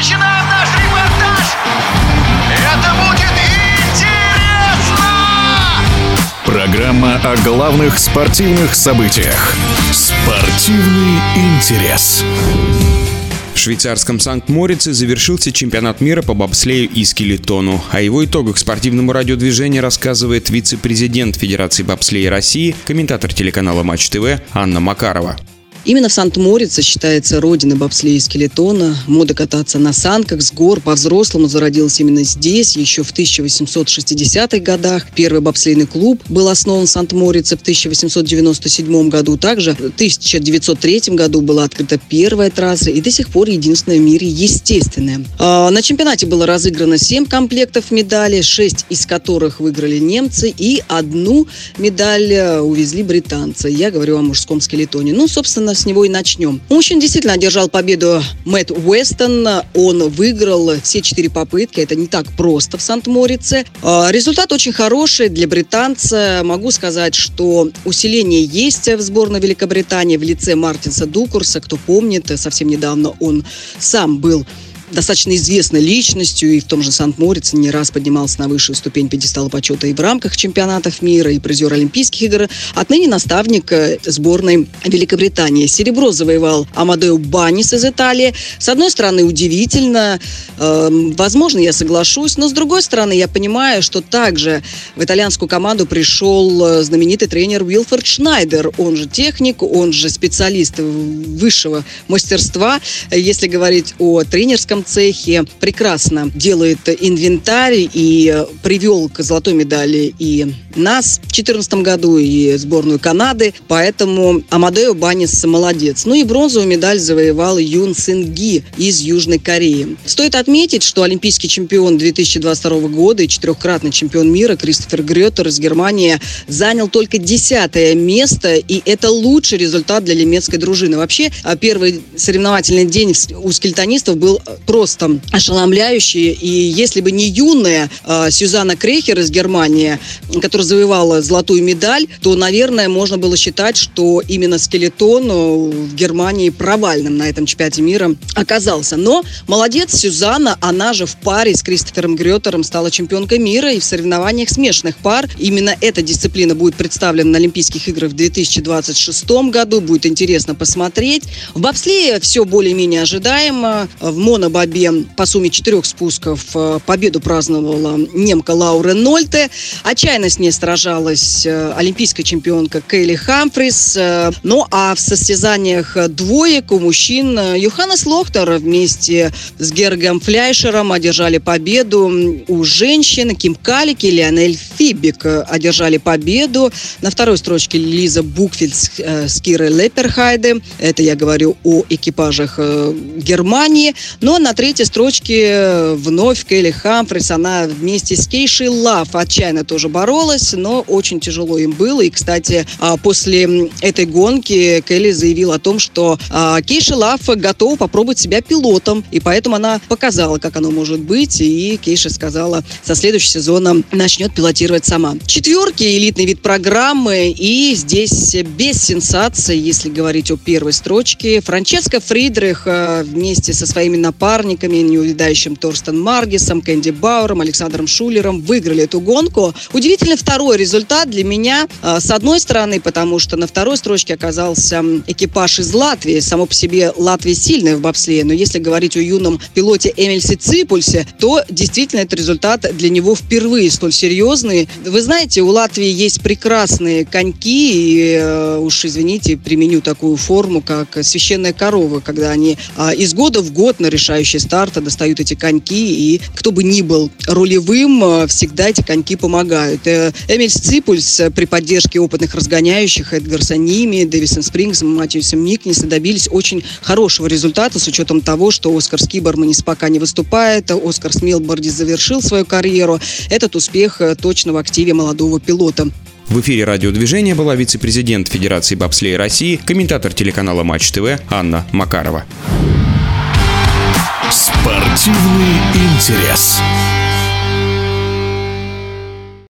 начинаем наш репортаж! Это будет интересно! Программа о главных спортивных событиях. Спортивный интерес. В швейцарском Санкт-Морице завершился чемпионат мира по бобслею и скелетону. О его итогах спортивному радиодвижению рассказывает вице-президент Федерации бобслея России, комментатор телеканала Матч ТВ Анна Макарова. Именно в Сант-Морице считается родина бобслея и скелетона. Мода кататься на санках с гор по-взрослому зародилась именно здесь, еще в 1860-х годах. Первый бобслейный клуб был основан в Сант-Морице в 1897 году. Также в 1903 году была открыта первая трасса и до сих пор единственная в мире естественная. А, на чемпионате было разыграно 7 комплектов медалей, 6 из которых выиграли немцы и одну медаль э, увезли британцы. Я говорю о мужском скелетоне. Ну, собственно, с него и начнем. Мужчин действительно одержал победу Мэтт Уэстон. Он выиграл все четыре попытки. Это не так просто в Сант-Морице. А, результат очень хороший для британца. Могу сказать, что усиление есть в сборной Великобритании в лице Мартинса Дукурса. Кто помнит, совсем недавно он сам был достаточно известной личностью и в том же Сант-Морице не раз поднимался на высшую ступень пьедестала почета и в рамках чемпионатов мира, и призер Олимпийских игр. Отныне наставник э, сборной Великобритании. Серебро завоевал Амадео Банис из Италии. С одной стороны, удивительно. Э, возможно, я соглашусь, но с другой стороны, я понимаю, что также в итальянскую команду пришел э, знаменитый тренер Уилфорд Шнайдер. Он же техник, он же специалист высшего мастерства. Если говорить о тренерском этом цехе прекрасно делает инвентарь и привел к золотой медали и нас в 2014 году, и сборную Канады. Поэтому Амадео Банис молодец. Ну и бронзовую медаль завоевал Юн Синги из Южной Кореи. Стоит отметить, что олимпийский чемпион 2022 года и четырехкратный чемпион мира Кристофер Гретер из Германии занял только десятое место, и это лучший результат для немецкой дружины. Вообще, первый соревновательный день у скельтонистов был просто ошеломляющие. И если бы не юная э, Сюзанна Крехер из Германии, которая завоевала золотую медаль, то, наверное, можно было считать, что именно скелетон в Германии провальным на этом чемпионате мира оказался. Но молодец Сюзанна, она же в паре с Кристофером Гретером стала чемпионкой мира и в соревнованиях смешанных пар. Именно эта дисциплина будет представлена на Олимпийских играх в 2026 году. Будет интересно посмотреть. В бобслее все более-менее ожидаемо. В монобо бобе по сумме четырех спусков э, победу праздновала немка Лаура Нольте. Отчаянно с ней сражалась э, олимпийская чемпионка Кейли Хамфрис. Э, ну а в состязаниях двоек у мужчин Йоханнес Лохтер вместе с Гергом Фляйшером одержали победу. У женщин Ким Калик и Леонель Фибик одержали победу. На второй строчке Лиза Букфельд с Кирой Лепперхайде. Это я говорю о экипажах Германии. Но на на третьей строчке э, вновь Келли Хамфрис. Она вместе с Кейшей Лав отчаянно тоже боролась, но очень тяжело им было. И, кстати, а, после этой гонки Келли заявила о том, что а, Кейша Лав готова попробовать себя пилотом. И поэтому она показала, как оно может быть. И Кейша сказала, со следующего сезона начнет пилотировать сама. Четверки – элитный вид программы. И здесь без сенсации, если говорить о первой строчке. Франческо Фридрих э, вместе со своими напарниками неувидающим Торстен Маргисом, Кэнди Бауэром, Александром Шулером выиграли эту гонку. Удивительно второй результат для меня, а, с одной стороны, потому что на второй строчке оказался экипаж из Латвии. Само по себе Латвия сильная в бобслее, но если говорить о юном пилоте Эмильсе Ципульсе, то действительно этот результат для него впервые столь серьезный. Вы знаете, у Латвии есть прекрасные коньки, и э, уж извините, применю такую форму, как священная корова, когда они а, из года в год на решающий старта достают эти коньки, и кто бы ни был рулевым, э, всегда эти коньки помогают. Э, Эмиль Сципульс э, при поддержке опытных разгоняющих Эдгарса Ними, Дэвисон Спрингсом, Матьюсом Никниса добились очень хорошего результата с учетом того, что Оскар Скиберманис пока не выступает, Оскар Смилборди завершил свою карьеру. Этот успех точно в активе молодого пилота. В эфире радиодвижения была вице-президент Федерации бобслея России, комментатор телеканала Матч ТВ Анна Макарова. Спортивный интерес.